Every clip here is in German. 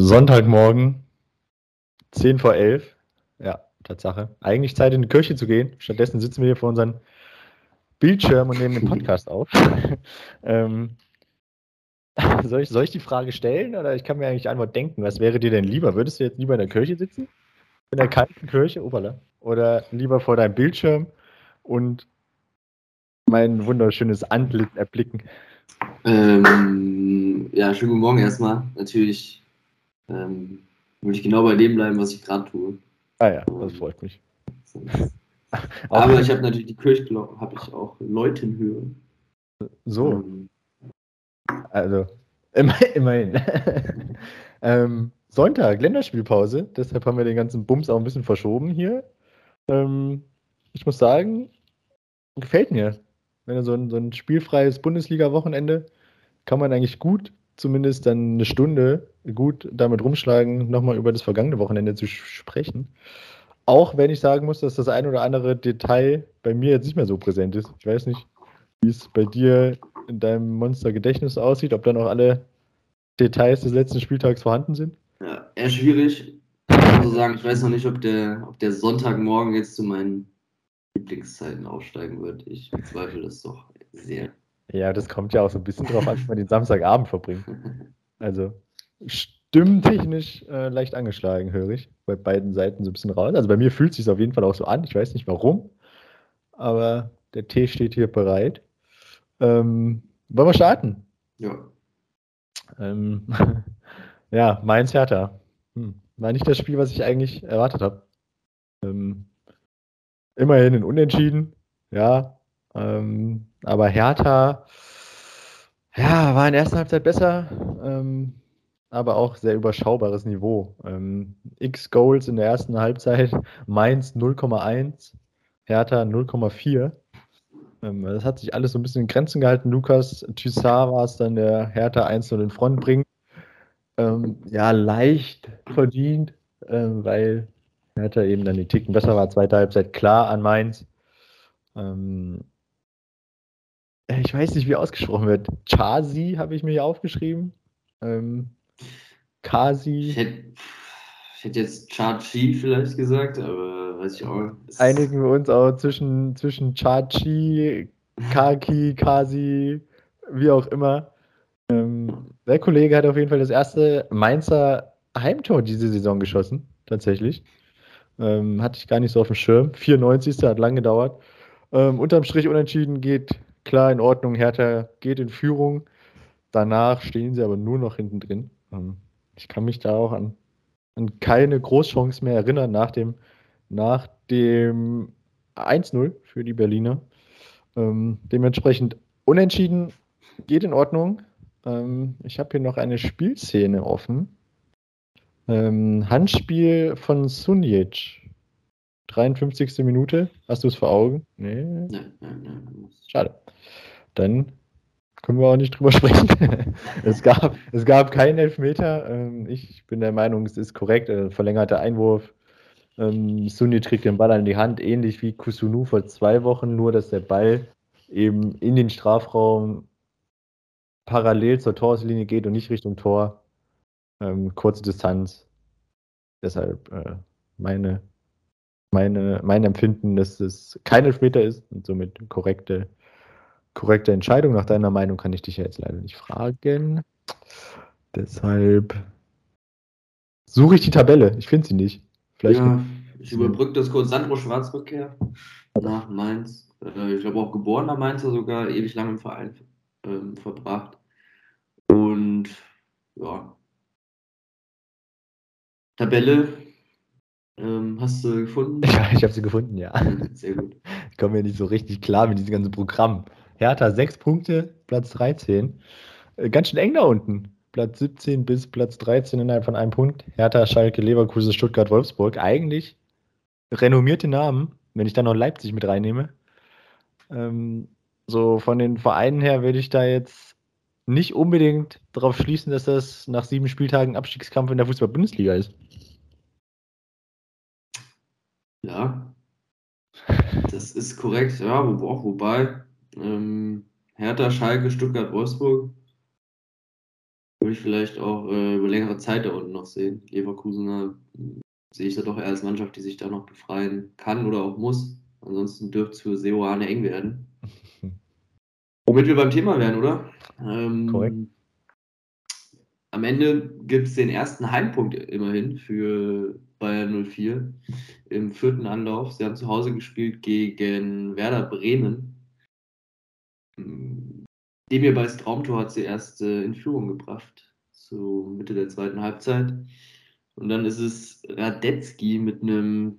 Sonntagmorgen, 10 vor 11. Ja, Tatsache. Eigentlich Zeit in die Kirche zu gehen. Stattdessen sitzen wir hier vor unseren Bildschirm und nehmen den Podcast auf. ähm, soll, ich, soll ich die Frage stellen oder ich kann mir eigentlich die Antwort denken? Was wäre dir denn lieber? Würdest du jetzt lieber in der Kirche sitzen? In der kalten Kirche, opala. Oder lieber vor deinem Bildschirm und mein wunderschönes Antlitz erblicken? Ähm, ja, schönen guten Morgen erstmal. Natürlich ähm, will ich genau bei dem bleiben, was ich gerade tue. Ah ja, das freut mich. Aber ich habe natürlich die Kirchglocke, habe ich auch Leuten hören. So. Ähm, also, immerhin. ähm, Sonntag, Länderspielpause. Deshalb haben wir den ganzen Bums auch ein bisschen verschoben hier. Ähm, ich muss sagen, gefällt mir. Wenn so ein, so ein spielfreies Bundesliga-Wochenende kann man eigentlich gut, zumindest dann eine Stunde, gut damit rumschlagen, nochmal über das vergangene Wochenende zu sprechen. Auch wenn ich sagen muss, dass das ein oder andere Detail bei mir jetzt nicht mehr so präsent ist. Ich weiß nicht, wie es bei dir in deinem Monster-Gedächtnis aussieht, ob da noch alle Details des letzten Spieltags vorhanden sind. Ja, eher schwierig. Ich muss so sagen, ich weiß noch nicht, ob der, ob der Sonntagmorgen jetzt zu meinen Lieblingszeiten aufsteigen wird. Ich bezweifle das doch sehr. Ja, das kommt ja auch so ein bisschen drauf an, wie man den Samstagabend verbringt. Also stimmtechnisch äh, leicht angeschlagen, höre ich. Bei beiden Seiten so ein bisschen raus. Also bei mir fühlt es sich auf jeden Fall auch so an. Ich weiß nicht warum, aber der Tee steht hier bereit. Ähm, wollen wir starten? Ja. Ähm, ja, Mainz Hertha. Hm. War nicht das Spiel, was ich eigentlich erwartet habe. Ähm, immerhin ein Unentschieden, ja. Ähm, aber Hertha, ja, war in der ersten Halbzeit besser, ähm, aber auch sehr überschaubares Niveau. Ähm, X Goals in der ersten Halbzeit, Mainz 0,1, Hertha 0,4. Ähm, das hat sich alles so ein bisschen in Grenzen gehalten. Lukas Thyssar war es dann, der Hertha 1-0 in Front bringt. Ähm, ja, leicht verdient, ähm, weil Hertha eben dann die Ticken besser war. Zweite Halbzeit klar an Mainz. Ähm, ich weiß nicht, wie ausgesprochen wird. Chasi habe ich mir hier aufgeschrieben. Ähm, Kasi. Ich hätte, ich hätte jetzt Chachi vielleicht gesagt, aber weiß ich auch. Einigen wir uns auch zwischen, zwischen Chachi, Kaki, Kasi, wie auch immer. Ähm, der Kollege hat auf jeden Fall das erste Mainzer Heimtor diese Saison geschossen, tatsächlich. Ähm, hatte ich gar nicht so auf dem Schirm. 94. hat lang gedauert. Ähm, unterm Strich unentschieden geht klar in Ordnung. Hertha geht in Führung. Danach stehen sie aber nur noch hinten drin. Ähm, ich kann mich da auch an, an keine Großchance mehr erinnern nach dem, nach dem 1-0 für die Berliner. Ähm, dementsprechend unentschieden geht in Ordnung. Ähm, ich habe hier noch eine Spielszene offen. Ähm, Handspiel von Sunjic. 53. Minute. Hast du es vor Augen? Nee. Schade. Dann können wir auch nicht drüber sprechen. es, gab, es gab keinen Elfmeter. Ähm, ich bin der Meinung, es ist korrekt. Äh, verlängerter Einwurf. Ähm, Sunjic kriegt den Ball an die Hand, ähnlich wie Kusunu vor zwei Wochen, nur dass der Ball eben in den Strafraum parallel zur Torslinie geht und nicht Richtung Tor. Ähm, kurze Distanz. Deshalb äh, meine, meine, mein Empfinden, dass es kein Elfmeter ist und somit korrekte, korrekte Entscheidung. Nach deiner Meinung kann ich dich ja jetzt leider nicht fragen. Deshalb suche ich die Tabelle. Ich finde sie nicht. Vielleicht ja, ich überbrücke das kurz. Sandro Schwarzrückkehr nach Mainz. Äh, ich glaube auch geborener Mainzer sogar, ewig lang im Verein ähm, verbracht. Und ja. Tabelle ähm, hast du gefunden? Ja, ich habe sie gefunden, ja. Sehr gut. Ich komme mir nicht so richtig klar mit diesem ganzen Programm. Hertha 6 Punkte, Platz 13. Äh, ganz schön eng da unten. Platz 17 bis Platz 13 innerhalb von einem Punkt. Hertha, Schalke, Leverkusen, Stuttgart, Wolfsburg. Eigentlich renommierte Namen, wenn ich dann noch Leipzig mit reinnehme. Ähm, so von den Vereinen her würde ich da jetzt nicht unbedingt darauf schließen, dass das nach sieben Spieltagen Abstiegskampf in der Fußball-Bundesliga ist. Ja, das ist korrekt. Ja, wo, auch wobei ähm, Hertha, Schalke, Stuttgart, Wolfsburg würde ich vielleicht auch äh, über längere Zeit da unten noch sehen. Leverkusener hm, sehe ich da doch eher als Mannschaft, die sich da noch befreien kann oder auch muss. Ansonsten dürfte es für Seoane eng werden. Womit wir beim Thema wären, oder? Ähm, Korrekt. Am Ende gibt es den ersten Heimpunkt immerhin für Bayern 04 im vierten Anlauf. Sie haben zu Hause gespielt gegen Werder Bremen. Demir bei Traumtor hat sie erst äh, in Führung gebracht, so Mitte der zweiten Halbzeit. Und dann ist es Radetzky mit einem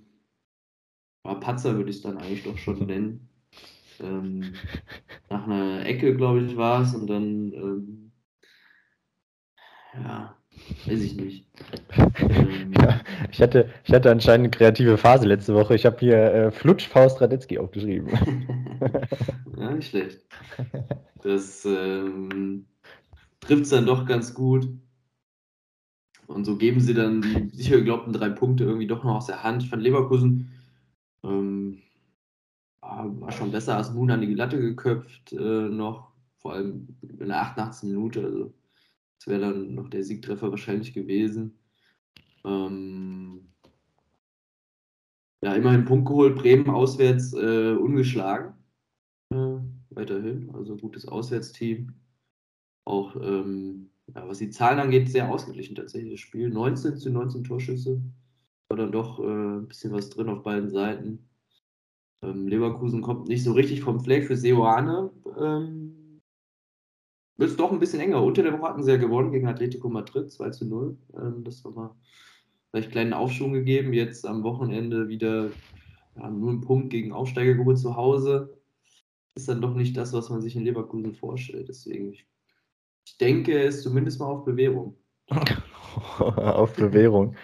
ja, Patzer, würde ich es dann eigentlich doch schon nennen. Ähm, nach einer Ecke, glaube ich, war es. Und dann, ähm, ja, weiß ich nicht. Ähm, ja, ich, hatte, ich hatte anscheinend eine kreative Phase letzte Woche. Ich habe hier äh, Flutschfaust Radetzky aufgeschrieben. ja, nicht schlecht. Das ähm, trifft es dann doch ganz gut. Und so geben sie dann die sicher geglaubten drei Punkte irgendwie doch noch aus der Hand. Ich fand Leverkusen ähm, war schon besser als Moon an die Latte geköpft äh, noch, vor allem in der 88. Minute. Also das wäre dann noch der Siegtreffer wahrscheinlich gewesen. Ähm, ja, immerhin Punkt geholt, Bremen auswärts äh, ungeschlagen. Äh, weiterhin, also gutes Auswärtsteam. Auch ähm, ja, was die Zahlen angeht, sehr ausgeglichen tatsächlich das Spiel. 19 zu 19 Torschüsse. War dann doch äh, ein bisschen was drin auf beiden Seiten. Ähm, Leverkusen kommt nicht so richtig vom Fleck für Seoane. Ähm, wird es doch ein bisschen enger. Unter der Woche hatten sie ja gewonnen gegen Atletico Madrid, 2 zu 0. Ähm, das war mal vielleicht einen kleinen Aufschwung gegeben. Jetzt am Wochenende wieder ja, nur einen Punkt gegen Aufsteiger geholt zu Hause. Ist dann doch nicht das, was man sich in Leverkusen vorstellt. Deswegen, ich, ich denke, es ist zumindest mal auf Bewährung. auf Bewährung.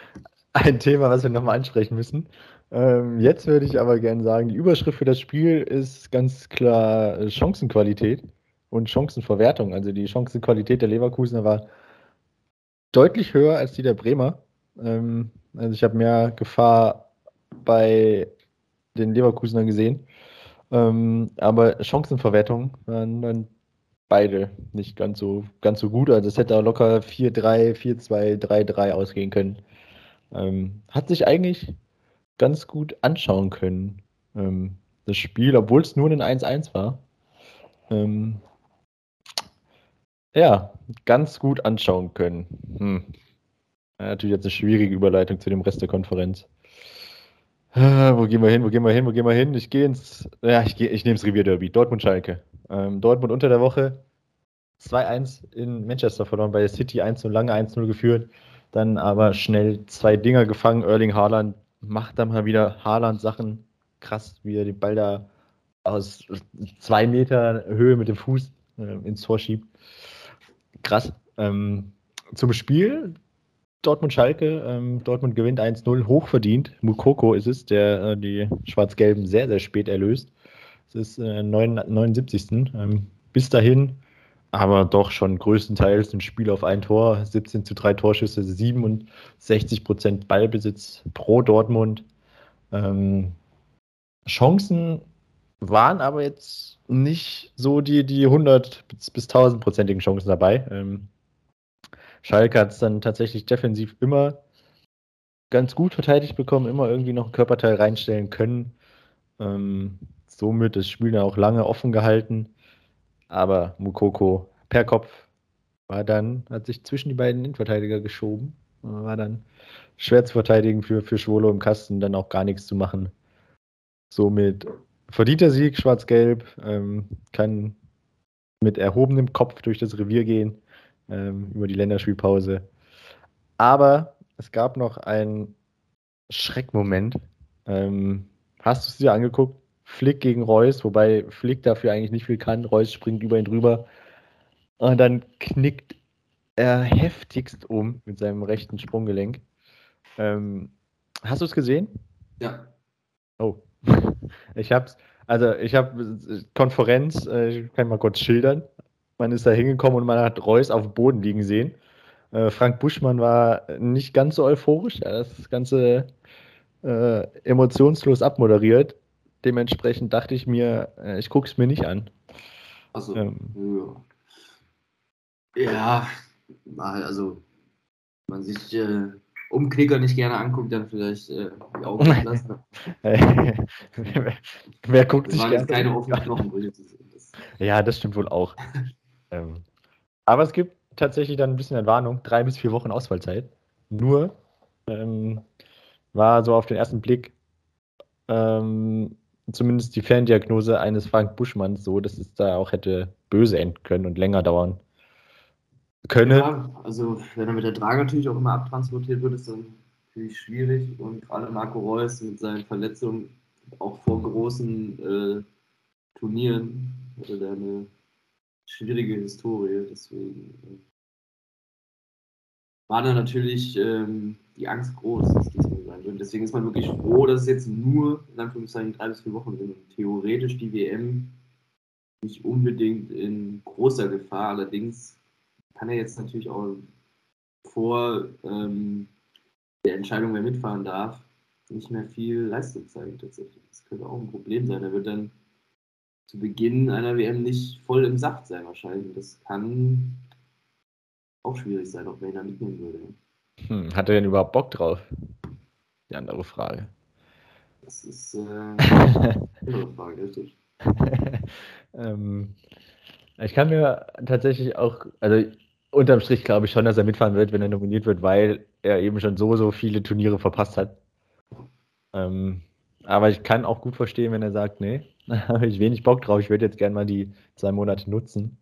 Ein Thema, was wir nochmal ansprechen müssen. Ähm, jetzt würde ich aber gerne sagen, die Überschrift für das Spiel ist ganz klar äh, Chancenqualität und Chancenverwertung. Also die Chancenqualität der Leverkusener war deutlich höher als die der Bremer. Ähm, also ich habe mehr Gefahr bei den Leverkusenern gesehen. Ähm, aber Chancenverwertung waren dann beide nicht ganz so, ganz so gut. Also es hätte auch locker 4-3, 4-2, 3-3 ausgehen können. Ähm, hat sich eigentlich ganz gut anschauen können, ähm, das Spiel, obwohl es nur ein 1-1 war. Ähm, ja, ganz gut anschauen können. Hm. Ja, natürlich jetzt eine schwierige Überleitung zu dem Rest der Konferenz. Äh, wo gehen wir hin? Wo gehen wir hin? Wo gehen wir hin? Ich gehe ins. Ja, ich, ich nehme das Revierderby. Dortmund-Schalke. Ähm, Dortmund unter der Woche 2-1 in Manchester verloren, bei der City 1 0 lange 1-0 geführt. Dann aber schnell zwei Dinger gefangen. Erling Haaland macht dann mal wieder Haaland-Sachen. Krass, wie er den Ball da aus zwei Meter Höhe mit dem Fuß äh, ins Tor schiebt. Krass. Ähm, zum Spiel Dortmund-Schalke. Ähm, Dortmund gewinnt 1-0, hochverdient. Mukoko ist es, der äh, die Schwarz-Gelben sehr, sehr spät erlöst. Es ist äh, 79. Ähm, bis dahin aber doch schon größtenteils ein Spiel auf ein Tor, 17 zu 3 Torschüsse, 67 Prozent Ballbesitz pro Dortmund. Ähm, Chancen waren aber jetzt nicht so die, die 100 bis, bis 1000 prozentigen Chancen dabei. Ähm, Schalke hat es dann tatsächlich defensiv immer ganz gut verteidigt bekommen, immer irgendwie noch ein Körperteil reinstellen können. Ähm, somit das Spiel dann auch lange offen gehalten. Aber Mukoko per Kopf war dann, hat sich zwischen die beiden Innenverteidiger geschoben. War dann schwer zu verteidigen für, für Schwolo im Kasten, dann auch gar nichts zu machen. Somit verdienter Sieg, schwarz-gelb, ähm, kann mit erhobenem Kopf durch das Revier gehen ähm, über die Länderspielpause. Aber es gab noch einen Schreckmoment. Ähm, hast du es dir angeguckt? Flick gegen Reus, wobei Flick dafür eigentlich nicht viel kann. Reus springt über ihn drüber. Und dann knickt er heftigst um mit seinem rechten Sprunggelenk. Ähm, hast du es gesehen? Ja. Oh. Ich hab's, also ich habe Konferenz, äh, ich kann mal kurz schildern. Man ist da hingekommen und man hat Reus auf dem Boden liegen sehen. Äh, Frank Buschmann war nicht ganz so euphorisch, er hat das Ganze äh, emotionslos abmoderiert dementsprechend dachte ich mir, äh, ich gucke es mir nicht an. Also, ähm, ja. ja. also, man sich äh, Umknicker nicht gerne anguckt, dann vielleicht äh, die Augen lassen. wer, wer guckt Das sich waren jetzt gerne- keine offenen. Das, Ja, das stimmt wohl auch. ähm, aber es gibt tatsächlich dann ein bisschen Entwarnung, drei bis vier Wochen Ausfallzeit. Nur ähm, war so auf den ersten Blick ähm, zumindest die Ferndiagnose eines Frank Buschmanns so, dass es da auch hätte böse enden können und länger dauern könne. ja, also wenn er mit der Trage natürlich auch immer abtransportiert wird, ist dann natürlich schwierig. Und gerade Marco Reus mit seinen Verletzungen, auch vor großen äh, Turnieren, hatte da eine schwierige Historie. Deswegen äh, war da natürlich ähm, die Angst groß, dass das so sein wird. Deswegen ist man wirklich froh, dass es jetzt nur in Anführungszeichen drei bis vier Wochen sind. Theoretisch die WM nicht unbedingt in großer Gefahr. Allerdings kann er jetzt natürlich auch vor ähm, der Entscheidung, wer mitfahren darf, nicht mehr viel Leistung zeigen tatsächlich. Das könnte auch ein Problem sein. Er wird dann zu Beginn einer WM nicht voll im Saft sein wahrscheinlich. Und Das kann auch schwierig sein, auch wenn er mitnehmen würde. Hm, hat er denn überhaupt Bock drauf? Die andere Frage. Das ist äh, eine andere Frage, richtig. ähm, ich kann mir tatsächlich auch, also unterm Strich glaube ich schon, dass er mitfahren wird, wenn er nominiert wird, weil er eben schon so, so viele Turniere verpasst hat. Ähm, aber ich kann auch gut verstehen, wenn er sagt, nee, da habe ich wenig Bock drauf, ich würde jetzt gerne mal die zwei Monate nutzen.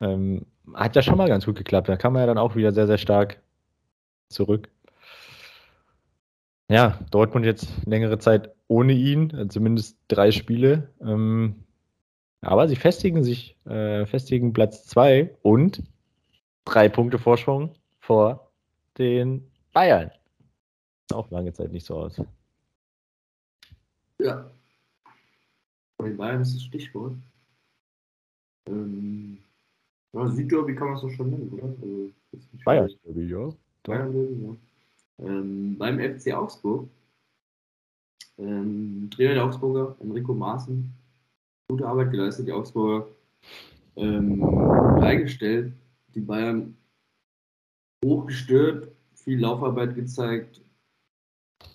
Ähm, hat ja schon mal ganz gut geklappt, da kam er ja dann auch wieder sehr, sehr stark zurück. Ja, Dortmund jetzt längere Zeit ohne ihn, zumindest drei Spiele. Ähm, aber sie festigen sich, äh, festigen Platz 2 und drei Punkte Vorsprung vor den Bayern. Auch lange Zeit nicht so aus. Ja. Bei den Bayern ist das Stichwort. Ähm, ja, Südderby kann man es doch schon nennen, oder? Also, jetzt nicht Bayern, vielleicht- ja. Bayern ja. Ähm, beim FC Augsburg. Ähm, Trainer der Augsburger, Enrico Maaßen, gute Arbeit geleistet, die Augsburger ähm, freigestellt, die Bayern hochgestört, viel Laufarbeit gezeigt,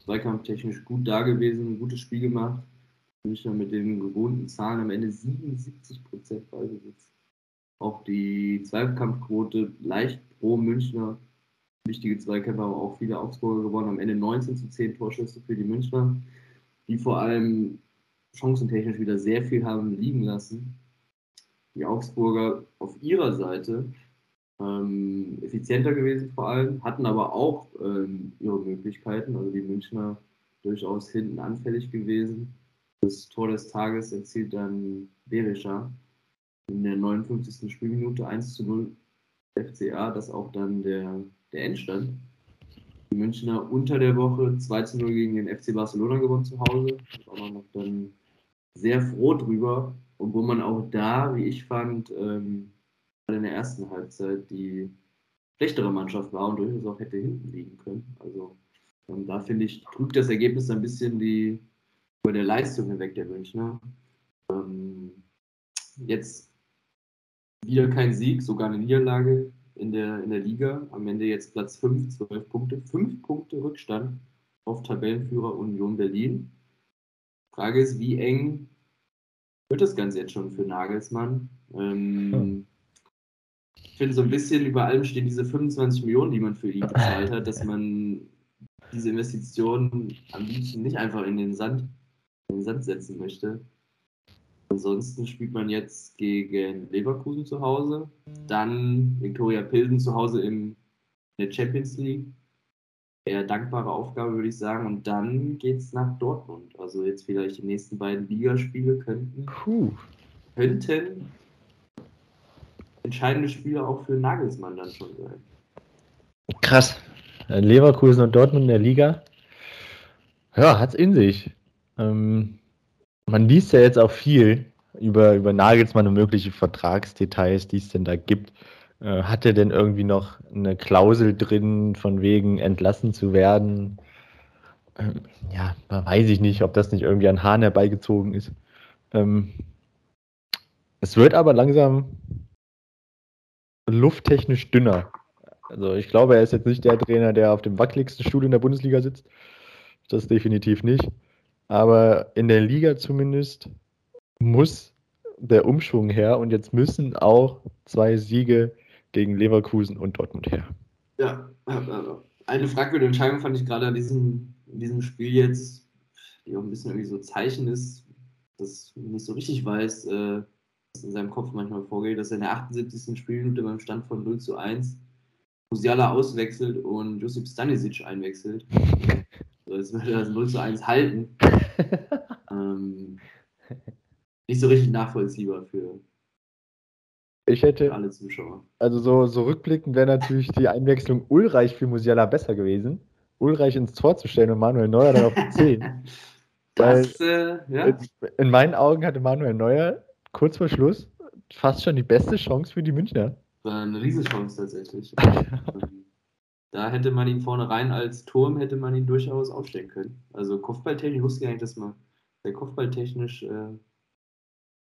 zweikampftechnisch gut da gewesen, ein gutes Spiel gemacht. Münchner mit den gewohnten Zahlen am Ende 77% Ballbesitz. Auch die Zweikampfquote leicht pro Münchner wichtige Zweikämpfe, aber auch viele Augsburger gewonnen. Am Ende 19 zu 10 Torschüsse für die Münchner, die vor allem chancentechnisch wieder sehr viel haben liegen lassen. Die Augsburger auf ihrer Seite ähm, effizienter gewesen vor allem, hatten aber auch ähm, ihre Möglichkeiten. Also die Münchner durchaus hinten anfällig gewesen. Das Tor des Tages erzielt dann Berischer in der 59. Spielminute 1 zu 0 FCA, das auch dann der, der Endstand. Die Münchner unter der Woche 2 zu 0 gegen den FC Barcelona gewonnen zu Hause. Da war man noch dann sehr froh drüber, obwohl man auch da, wie ich fand, ähm, in der ersten Halbzeit die schlechtere Mannschaft war und durchaus auch hätte hinten liegen können. Also ähm, da finde ich, trügt das Ergebnis ein bisschen die über der Leistung hinweg der Münchner. Ähm, jetzt wieder kein Sieg, sogar eine Niederlage in der, in der Liga. Am Ende jetzt Platz 5, 12 Punkte, 5 Punkte Rückstand auf Tabellenführer Union Berlin. Frage ist, wie eng wird das Ganze jetzt schon für Nagelsmann? Ähm, Hm. Ich finde, so ein bisschen über allem stehen diese 25 Millionen, die man für ihn bezahlt hat, dass man diese Investitionen am liebsten nicht einfach in den Sand, in den Sand setzen möchte. Ansonsten spielt man jetzt gegen Leverkusen zu Hause, dann Viktoria Pilsen zu Hause in der Champions League. Eher dankbare Aufgabe, würde ich sagen. Und dann geht es nach Dortmund. Also jetzt vielleicht die nächsten beiden Ligaspiele könnten, Puh. könnten entscheidende Spiele auch für Nagelsmann dann schon sein. Krass. Äh, Leverkusen und Dortmund in der Liga. Ja, hat's in sich. Ähm, man liest ja jetzt auch viel über, über Nagelsmann und mögliche Vertragsdetails, die es denn da gibt. Äh, hat er denn irgendwie noch eine Klausel drin, von wegen entlassen zu werden? Ähm, ja, weiß ich nicht, ob das nicht irgendwie an Hahn herbeigezogen ist. Ähm, es wird aber langsam lufttechnisch dünner. Also ich glaube, er ist jetzt nicht der Trainer, der auf dem wackeligsten Stuhl in der Bundesliga sitzt. Das definitiv nicht. Aber in der Liga zumindest muss der Umschwung her und jetzt müssen auch zwei Siege gegen Leverkusen und Dortmund her. Ja, eine fragwürdige Entscheidung fand ich gerade an diesem, in diesem Spiel jetzt, die auch ein bisschen irgendwie so Zeichen ist, dass ich nicht so richtig weiß, äh, in seinem Kopf manchmal vorgeht, dass er in der 78. Spielminute beim Stand von 0 zu 1 Musiala auswechselt und Josip Stanisic einwechselt. So, jetzt würde er das 0 zu 1 halten. ähm, nicht so richtig nachvollziehbar für, ich hätte, alle Zuschauer. also so, so rückblickend wäre natürlich die Einwechslung Ulreich für Musiala besser gewesen. Ulreich ins Tor zu stellen und Manuel Neuer dann auf die 10. das, äh, ja. in, in meinen Augen hatte Manuel Neuer kurz vor Schluss fast schon die beste Chance für die Münchner. War eine Riesenchance tatsächlich. Da hätte man ihn vorne rein als Turm, hätte man ihn durchaus aufstellen können. Also Kopfballtechnisch, ich wusste gar nicht, dass man der Kopfballtechnisch äh,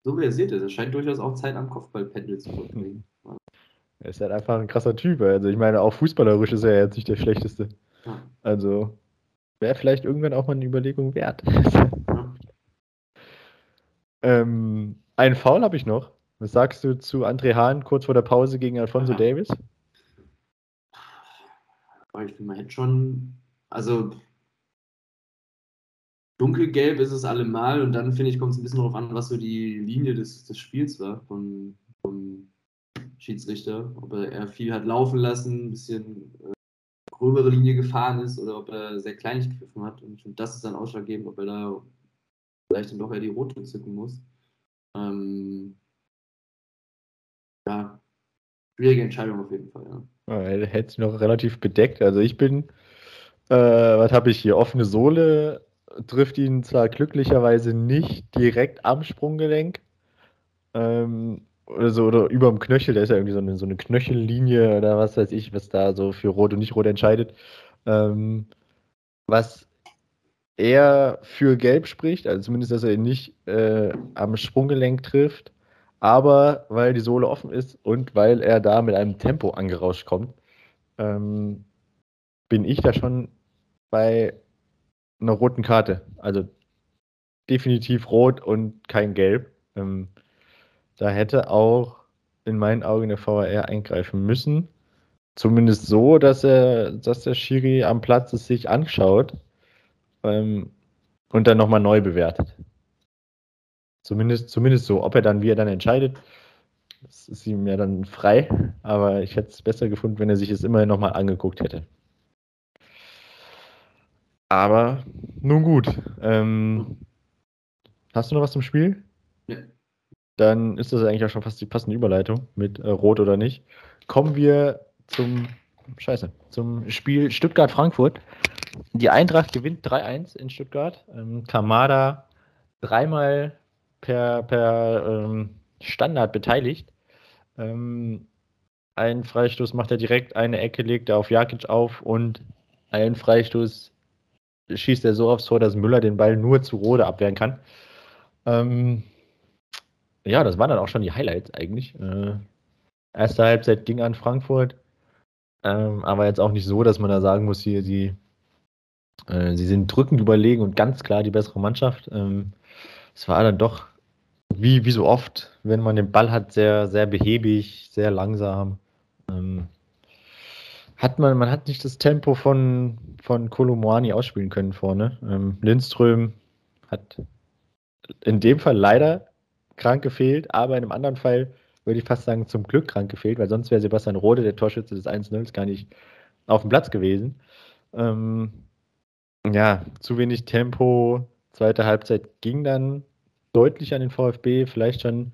so versiert ist. Er scheint durchaus auch Zeit am Kopfballpendel zu verbringen. Er ist halt einfach ein krasser Typ. Also ich meine, auch fußballerisch ist er jetzt nicht der schlechteste. Ja. Also wäre vielleicht irgendwann auch mal eine Überlegung wert. Ja. ähm, einen Foul habe ich noch. Was sagst du zu André Hahn kurz vor der Pause gegen Alfonso Ja. Davis? Ich finde, man hätte schon, also dunkelgelb ist es allemal und dann finde ich, kommt es ein bisschen darauf an, was so die Linie des, des Spiels war von, vom Schiedsrichter. Ob er eher viel hat laufen lassen, ein bisschen äh, gröbere Linie gefahren ist oder ob er sehr kleinlich gegriffen hat. Und ich finde, das ist dann ausschlaggebend, ob er da vielleicht dann doch eher die rote zücken muss. Ähm, ja, schwierige Entscheidung auf jeden Fall, ja. Ja, noch relativ bedeckt. Also ich bin, äh, was habe ich hier? Offene Sohle trifft ihn zwar glücklicherweise nicht direkt am Sprunggelenk, ähm, oder so, oder über dem Knöchel, da ist ja irgendwie so eine, so eine Knöchellinie oder was weiß ich, was da so für Rot und nicht Rot entscheidet. Ähm, was eher für Gelb spricht, also zumindest, dass er ihn nicht äh, am Sprunggelenk trifft, aber weil die Sohle offen ist und weil er da mit einem Tempo angerauscht kommt, ähm, bin ich da schon bei einer roten Karte. Also definitiv rot und kein Gelb. Ähm, da hätte auch in meinen Augen der VAR eingreifen müssen. Zumindest so, dass er, dass der Schiri am Platz es sich anschaut ähm, und dann nochmal neu bewertet. Zumindest, zumindest so. Ob er dann, wie er dann entscheidet, das ist ihm ja dann frei. Aber ich hätte es besser gefunden, wenn er sich es immerhin nochmal angeguckt hätte. Aber nun gut. Ähm, hast du noch was zum Spiel? Nee. Dann ist das eigentlich auch schon fast die passende Überleitung mit äh, Rot oder nicht. Kommen wir zum Scheiße, zum Spiel Stuttgart-Frankfurt. Die Eintracht gewinnt 3-1 in Stuttgart. Ähm, Kamada dreimal per, per ähm, Standard beteiligt. Ähm, einen Freistoß macht er direkt, eine Ecke legt er auf Jakic auf und einen Freistoß schießt er so aufs Tor, dass Müller den Ball nur zu Rode abwehren kann. Ähm, ja, das waren dann auch schon die Highlights eigentlich. Äh, erste Halbzeit ging an Frankfurt, ähm, aber jetzt auch nicht so, dass man da sagen muss, hier, sie, äh, sie sind drückend überlegen und ganz klar die bessere Mannschaft. Ähm, es war dann doch, wie, wie so oft, wenn man den Ball hat, sehr, sehr behäbig, sehr langsam. Ähm, hat man, man hat nicht das Tempo von, von Kolomoani ausspielen können vorne. Ähm, Lindström hat in dem Fall leider krank gefehlt, aber in einem anderen Fall würde ich fast sagen, zum Glück krank gefehlt, weil sonst wäre Sebastian Rode, der Torschütze des 1-0, gar nicht auf dem Platz gewesen. Ja, zu wenig Tempo. Zweite Halbzeit ging dann deutlich an den VfB, vielleicht schon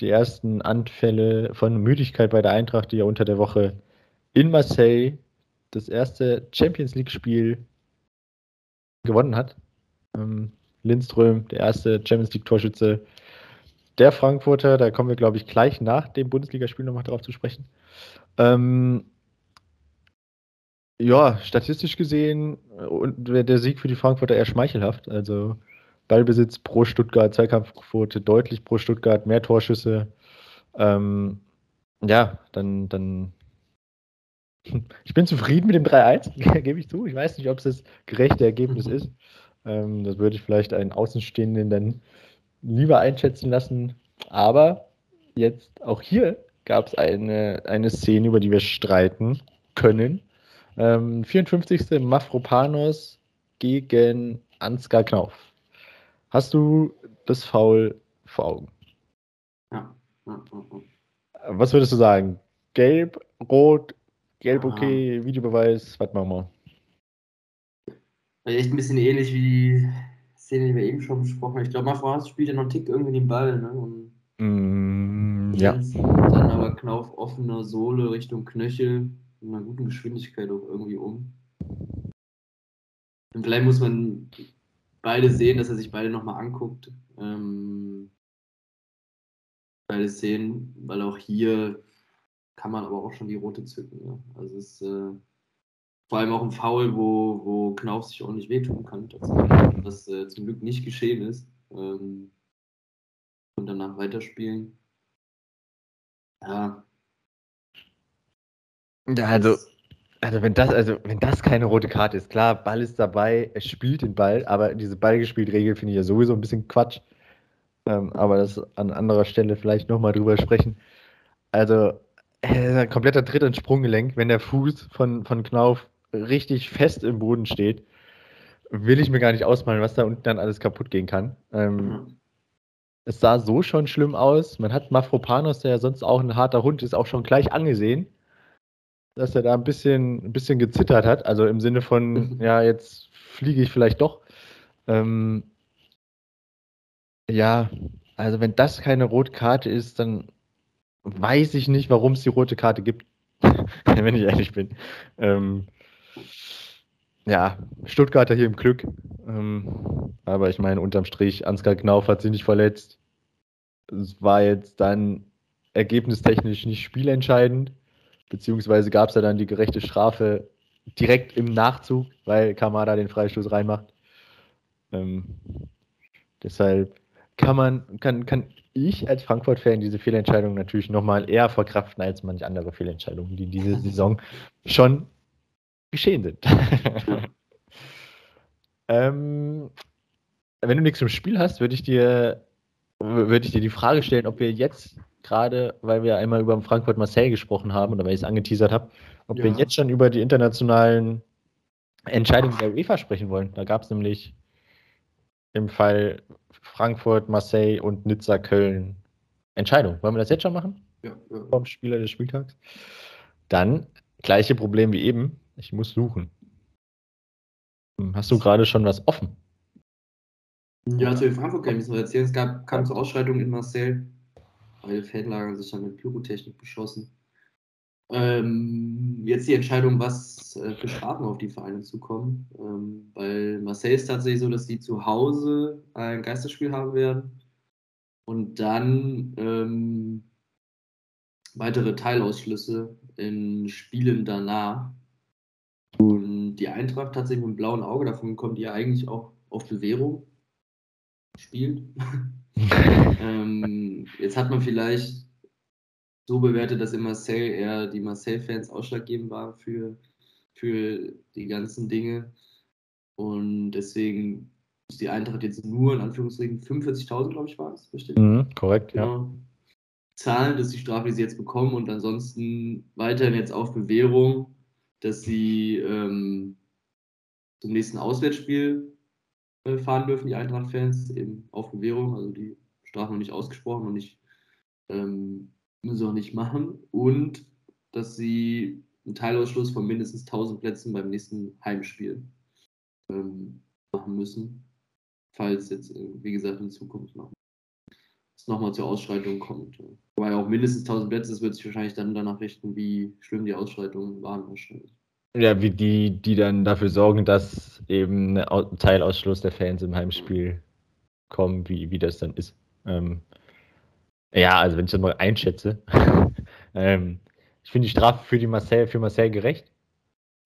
die ersten Anfälle von Müdigkeit bei der Eintracht, die ja unter der Woche in Marseille das erste Champions League-Spiel gewonnen hat. Ähm, Lindström, der erste Champions League-Torschütze der Frankfurter. Da kommen wir, glaube ich, gleich nach dem Bundesligaspiel nochmal drauf zu sprechen. Ähm, ja, statistisch gesehen und der Sieg für die Frankfurter eher schmeichelhaft. Also Ballbesitz pro Stuttgart, Zweikampfquote deutlich pro Stuttgart, mehr Torschüsse. Ähm, ja, dann, dann. Ich bin zufrieden mit dem 3-1, gebe ich zu. Ich weiß nicht, ob es das gerechte Ergebnis ist. Ähm, das würde ich vielleicht einen Außenstehenden dann lieber einschätzen lassen. Aber jetzt auch hier gab es eine, eine Szene, über die wir streiten können. Ähm, 54. Mafropanos gegen Ansgar Knauf. Hast du das Foul vor Augen? Ja. ja, ja, ja. Was würdest du sagen? Gelb, rot, gelb okay, Videobeweis, was machen wir? Echt ein bisschen ähnlich wie die Szene, die wir eben schon besprochen haben. Ich glaube, Mafropanos spielt ja noch einen Tick irgendwie den Ball, ne? Und Mm, ja. Dann aber Knauf offener Sohle Richtung Knöchel in einer guten Geschwindigkeit auch irgendwie um. Und vielleicht muss man beide sehen, dass er sich beide nochmal anguckt. Ähm, beide sehen, weil auch hier kann man aber auch schon die rote zücken. Ja. Also es ist äh, vor allem auch ein Foul, wo, wo Knauf sich auch nicht wehtun kann, was äh, zum Glück nicht geschehen ist. Ähm, und danach weiterspielen. Ja. Ja, also, also wenn das, also wenn das keine rote Karte ist, klar, Ball ist dabei, er spielt den Ball, aber diese Ballgespielt-Regel finde ich ja sowieso ein bisschen Quatsch. Ähm, aber das an anderer Stelle vielleicht nochmal drüber sprechen. Also, äh, ein kompletter Tritt ins Sprunggelenk, wenn der Fuß von, von Knauf richtig fest im Boden steht, will ich mir gar nicht ausmalen, was da unten dann alles kaputt gehen kann. Ähm, mhm es sah so schon schlimm aus. Man hat Mafropanos, der ja sonst auch ein harter Hund ist, auch schon gleich angesehen, dass er da ein bisschen, ein bisschen gezittert hat. Also im Sinne von, mhm. ja, jetzt fliege ich vielleicht doch. Ähm, ja, also wenn das keine rote Karte ist, dann weiß ich nicht, warum es die rote Karte gibt, wenn ich ehrlich bin. Ähm, ja, Stuttgarter hier im Glück. Ähm, aber ich meine, unterm Strich, Ansgar Knauf hat sich nicht verletzt. Es war jetzt dann ergebnistechnisch nicht spielentscheidend. Beziehungsweise gab es ja dann die gerechte Strafe direkt im Nachzug, weil Kamada den Freistoß reinmacht. Ähm, deshalb kann man, kann, kann ich als Frankfurt-Fan diese Fehlentscheidung natürlich nochmal eher verkraften als manche andere Fehlentscheidungen, die diese Saison schon geschehen sind. ähm, wenn du nichts im Spiel hast, würde ich dir würde ich dir die Frage stellen, ob wir jetzt gerade, weil wir einmal über Frankfurt Marseille gesprochen haben oder weil ich es angeteasert habe, ob ja. wir jetzt schon über die internationalen Entscheidungen der UEFA sprechen wollen. Da gab es nämlich im Fall Frankfurt, Marseille und Nizza Köln Entscheidung. Wollen wir das jetzt schon machen? Ja. ja. Vom Spieler des Spieltags. Dann gleiche Problem wie eben. Ich muss suchen. Hm, hast du gerade schon was offen? Ja, zu den Frankfurt kann ich noch erzählen. Es gab, kam zur Ausschreitung in Marseille. Beide Fanlager sich dann mit Pyrotechnik beschossen. Ähm, jetzt die Entscheidung, was äh, für Strafen auf die Vereine zukommen. Ähm, weil Marseille ist tatsächlich so, dass sie zu Hause ein Geisterspiel haben werden und dann ähm, weitere Teilausschlüsse in Spielen danach. Und die Eintracht tatsächlich mit einem blauen Auge, davon kommt die ja eigentlich auch auf Bewährung spielt. ähm, jetzt hat man vielleicht so bewertet, dass in Marseille eher die Marseille-Fans ausschlaggebend waren für, für die ganzen Dinge. Und deswegen ist die Eintracht jetzt nur in Anführungsstrichen 45.000, glaube ich, war es, richtig? Mhm, korrekt, genau. ja. Zahlen, das ist die Strafe, die sie jetzt bekommen und ansonsten weiterhin jetzt auf Bewährung dass sie ähm, zum nächsten Auswärtsspiel äh, fahren dürfen, die Eintracht-Fans, eben auf Bewährung, also die Strafe noch nicht ausgesprochen und nicht, ähm, müssen auch nicht machen. Und dass sie einen Teilausschluss von mindestens 1000 Plätzen beim nächsten Heimspiel ähm, machen müssen, falls jetzt, äh, wie gesagt, in Zukunft noch es nochmal zur Ausschreitung kommt. Wobei auch mindestens 1000 Plätze, das wird sich wahrscheinlich dann danach richten, wie schlimm die Ausschreitungen waren wahrscheinlich. Ja, wie die, die dann dafür sorgen, dass eben ein Teilausschluss der Fans im Heimspiel kommen, wie, wie das dann ist. Ähm, ja, also wenn ich das mal einschätze, ähm, ich finde die Strafe für die Marseille, für Marseille gerecht.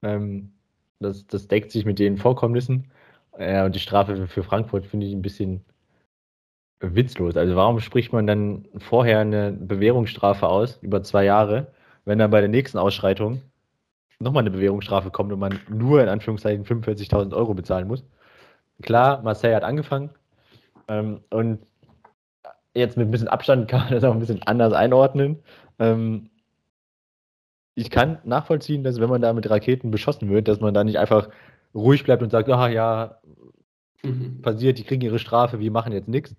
Ähm, das, das deckt sich mit den Vorkommnissen. Ja, und die Strafe für Frankfurt finde ich ein bisschen witzlos. Also warum spricht man dann vorher eine Bewährungsstrafe aus über zwei Jahre, wenn dann bei der nächsten Ausschreitung nochmal eine Bewährungsstrafe kommt und man nur in Anführungszeichen 45.000 Euro bezahlen muss? Klar, Marseille hat angefangen ähm, und jetzt mit ein bisschen Abstand kann man das auch ein bisschen anders einordnen. Ähm, ich kann nachvollziehen, dass wenn man da mit Raketen beschossen wird, dass man da nicht einfach ruhig bleibt und sagt, ah ja, mhm. passiert, die kriegen ihre Strafe, wir machen jetzt nichts.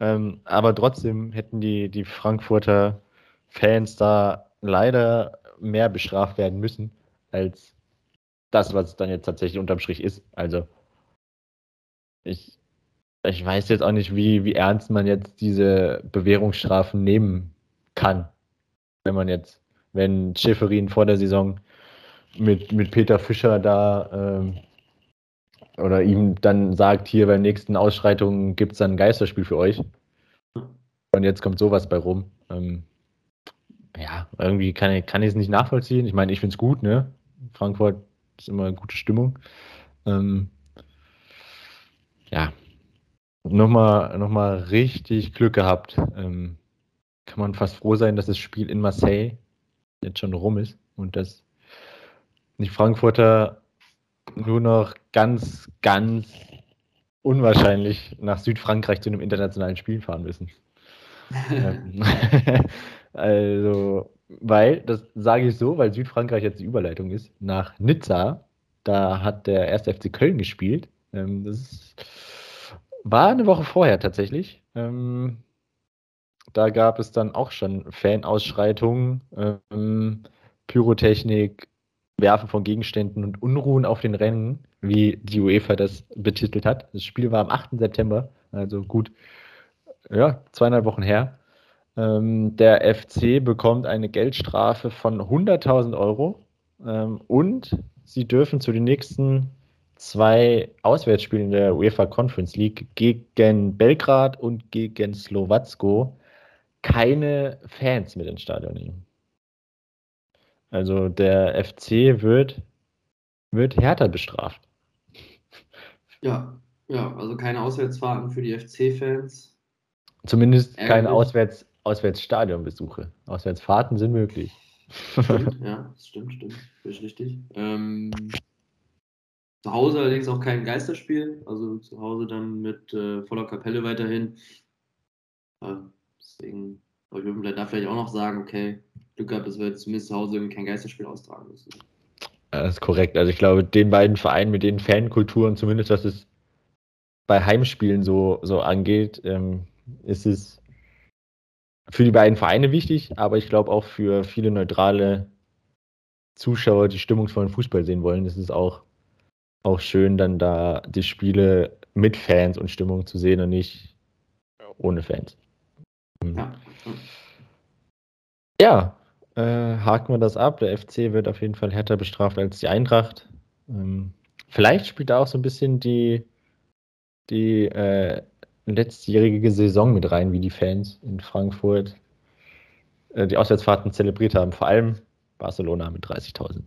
Ähm, aber trotzdem hätten die, die Frankfurter Fans da leider mehr bestraft werden müssen, als das, was es dann jetzt tatsächlich unterm Strich ist. Also ich, ich weiß jetzt auch nicht, wie, wie ernst man jetzt diese Bewährungsstrafen nehmen kann. Wenn man jetzt, wenn Schäferin vor der Saison mit, mit Peter Fischer da ähm, oder ihm dann sagt, hier bei nächsten Ausschreitungen gibt es dann ein Geisterspiel für euch. Und jetzt kommt sowas bei rum. Ähm, ja, irgendwie kann ich, kann ich es nicht nachvollziehen. Ich meine, ich finde es gut, ne? Frankfurt ist immer eine gute Stimmung. Ähm, ja, nochmal noch mal richtig Glück gehabt. Ähm, kann man fast froh sein, dass das Spiel in Marseille jetzt schon rum ist und dass die Frankfurter nur noch ganz, ganz unwahrscheinlich nach Südfrankreich zu einem internationalen Spiel fahren müssen. Ähm, also, weil, das sage ich so, weil Südfrankreich jetzt die Überleitung ist, nach Nizza, da hat der 1. FC Köln gespielt. Ähm, das war eine Woche vorher tatsächlich. Ähm, da gab es dann auch schon Fanausschreitungen, Pyrotechnik, Werfen von Gegenständen und Unruhen auf den Rennen, wie die UEFA das betitelt hat. Das Spiel war am 8. September, also gut, ja, zweieinhalb Wochen her. Ähm, der FC bekommt eine Geldstrafe von 100.000 Euro ähm, und sie dürfen zu den nächsten zwei Auswärtsspielen der UEFA Conference League gegen Belgrad und gegen Slowacko keine Fans mit ins Stadion nehmen. Also der FC wird, wird härter bestraft. Ja, ja, also keine Auswärtsfahrten für die FC-Fans. Zumindest Ärgerlich. keine Auswärts, Auswärtsstadionbesuche. Auswärtsfahrten sind möglich. Stimmt, ja, das stimmt, stimmt. Ist richtig. Ähm, zu Hause allerdings auch kein Geisterspiel. Also zu Hause dann mit äh, voller Kapelle weiterhin. Äh, deswegen, ich würde da vielleicht auch noch sagen, okay, Glück gehabt, dass wir jetzt zumindest zu Hause kein Geisterspiel austragen müssen. Das ist korrekt. Also ich glaube, den beiden Vereinen mit den Fankulturen, zumindest was es bei Heimspielen so, so angeht, ähm, ist es für die beiden Vereine wichtig, aber ich glaube auch für viele neutrale Zuschauer, die stimmungsvollen Fußball sehen wollen, ist es auch, auch schön, dann da die Spiele mit Fans und Stimmung zu sehen und nicht ohne Fans. Ja, ja äh, haken wir das ab. Der FC wird auf jeden Fall härter bestraft als die Eintracht. Ähm, vielleicht spielt da auch so ein bisschen die, die äh, letztjährige Saison mit rein, wie die Fans in Frankfurt äh, die Auswärtsfahrten zelebriert haben. Vor allem Barcelona mit 30.000.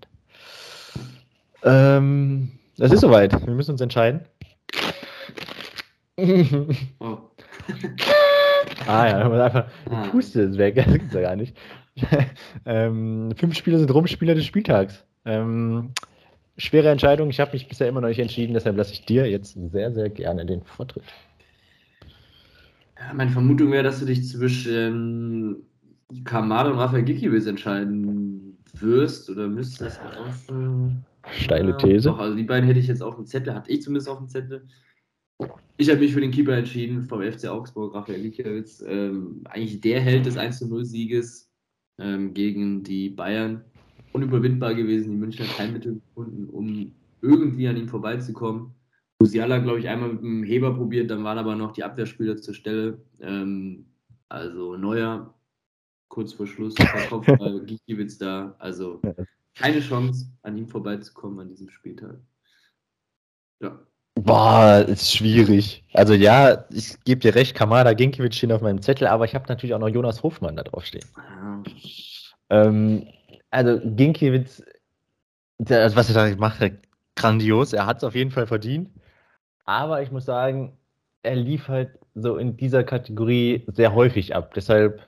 Ähm, das ist soweit. Wir müssen uns entscheiden. Oh. ah ja, einfach die ah. Puste ist weg. Das gibt's ja gar nicht. ähm, fünf Spieler sind Rumspieler des Spieltags. Ähm, schwere Entscheidung. Ich habe mich bisher immer noch nicht entschieden, deshalb lasse ich dir jetzt sehr, sehr gerne den Vortritt. Ja, meine Vermutung wäre, dass du dich zwischen Kamada und Rafael Gikiewicz entscheiden wirst oder müsstest. Auf, äh, Steile These. Doch, also die beiden hätte ich jetzt auf dem Zettel, hatte ich zumindest auf dem Zettel. Ich habe mich für den Keeper entschieden vom FC Augsburg, Rafael Gikiewicz. Ähm, eigentlich der Held des 1-0-Sieges ähm, gegen die Bayern unüberwindbar gewesen. Die Münchner kein Mittel gefunden, um irgendwie an ihm vorbeizukommen. Musiala, glaube ich, einmal mit dem Heber probiert, dann waren aber noch die Abwehrspieler zur Stelle. Ähm, also Neuer, kurz vor Schluss, per Kopf, äh, Gikiewicz da. Also keine Chance, an ihm vorbeizukommen an diesem Spieltag. Ja. Boah, ist schwierig. Also ja, ich gebe dir recht, Kamada, Ginkiewicz stehen auf meinem Zettel, aber ich habe natürlich auch noch Jonas Hofmann da drauf stehen. Ah. Ähm, also Ginkiewicz, der, also was er da gemacht hat, grandios. Er hat es auf jeden Fall verdient. Aber ich muss sagen, er lief halt so in dieser Kategorie sehr häufig ab. Deshalb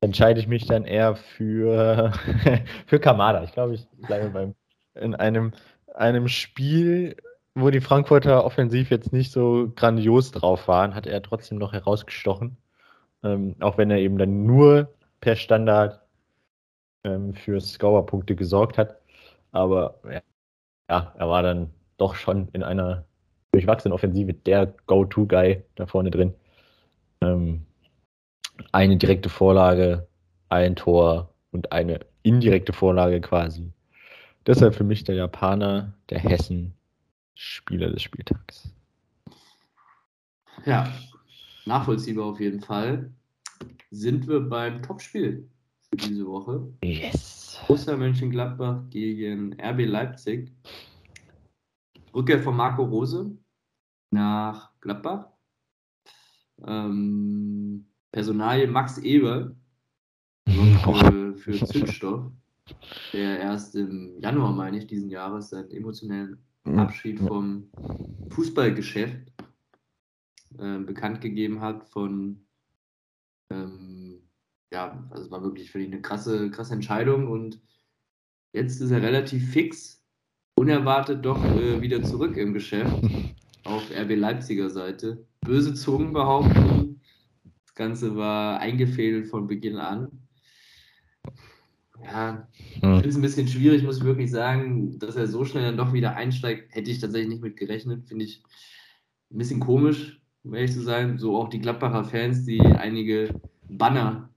entscheide ich mich dann eher für, für Kamada. Ich glaube, ich bleibe beim in einem, einem Spiel, wo die Frankfurter offensiv jetzt nicht so grandios drauf waren, hat er trotzdem noch herausgestochen. Ähm, auch wenn er eben dann nur per Standard ähm, für Scorer-Punkte gesorgt hat. Aber ja, ja, er war dann doch schon in einer durchwachsenen Offensive der Go-To-Guy da vorne drin. Ähm, eine direkte Vorlage, ein Tor und eine indirekte Vorlage quasi. Deshalb für mich der Japaner, der Hessen, Spieler des Spieltags. Ja, nachvollziehbar auf jeden Fall. Sind wir beim Topspiel für diese Woche? Yes. Borussia Mönchengladbach gegen RB Leipzig. Rückkehr von Marco Rose nach Gladbach. Ähm, Personalie Max Eber für, für Zündstoff, der erst im Januar, meine ich, diesen Jahres seinen emotionellen Abschied vom Fußballgeschäft äh, bekannt gegeben hat von ähm, ja, also es war wirklich für ihn eine krasse, krasse Entscheidung und jetzt ist er relativ fix, unerwartet doch äh, wieder zurück im Geschäft auf RB Leipziger Seite. Böse Zungen behaupten, Ganze war eingefädelt von Beginn an. Ja, ich hm. finde es ein bisschen schwierig, muss ich wirklich sagen, dass er so schnell dann doch wieder einsteigt, hätte ich tatsächlich nicht mit gerechnet. Finde ich ein bisschen komisch, um ehrlich zu sein. So auch die Gladbacher Fans, die einige Banner,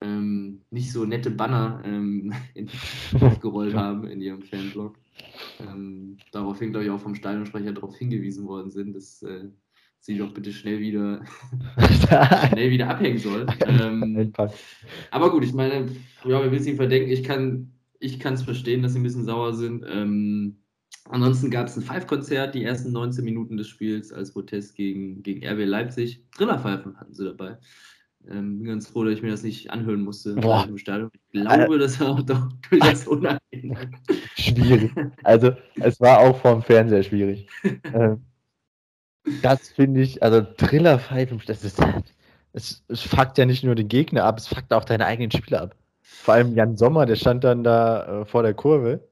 ähm, nicht so nette Banner ähm, aufgerollt haben in ihrem Fanblog. Ähm, daraufhin, glaube ich, auch vom Stadionsprecher darauf hingewiesen worden sind, dass äh, sie doch bitte schnell wieder, schnell wieder abhängen soll. Ähm, aber gut, ich meine, ja, wir müssen ihn verdenken. Ich kann ich es verstehen, dass sie ein bisschen sauer sind. Ähm, ansonsten gab es ein Five-Konzert, die ersten 19 Minuten des Spiels als Protest gegen, gegen RB Leipzig. Trillerpfeifen hatten sie dabei. Ähm, bin ganz froh, dass ich mir das nicht anhören musste Boah. im Stadion. Ich glaube, das war doch durchaus unangenehm. Schwierig. Also, es war auch vom Fernseher schwierig. ähm, das finde ich, also Trillerpfeifen, das ist, es, es fuckt ja nicht nur den Gegner ab, es fuckt auch deine eigenen Spieler ab. Vor allem Jan Sommer, der stand dann da äh, vor der Kurve.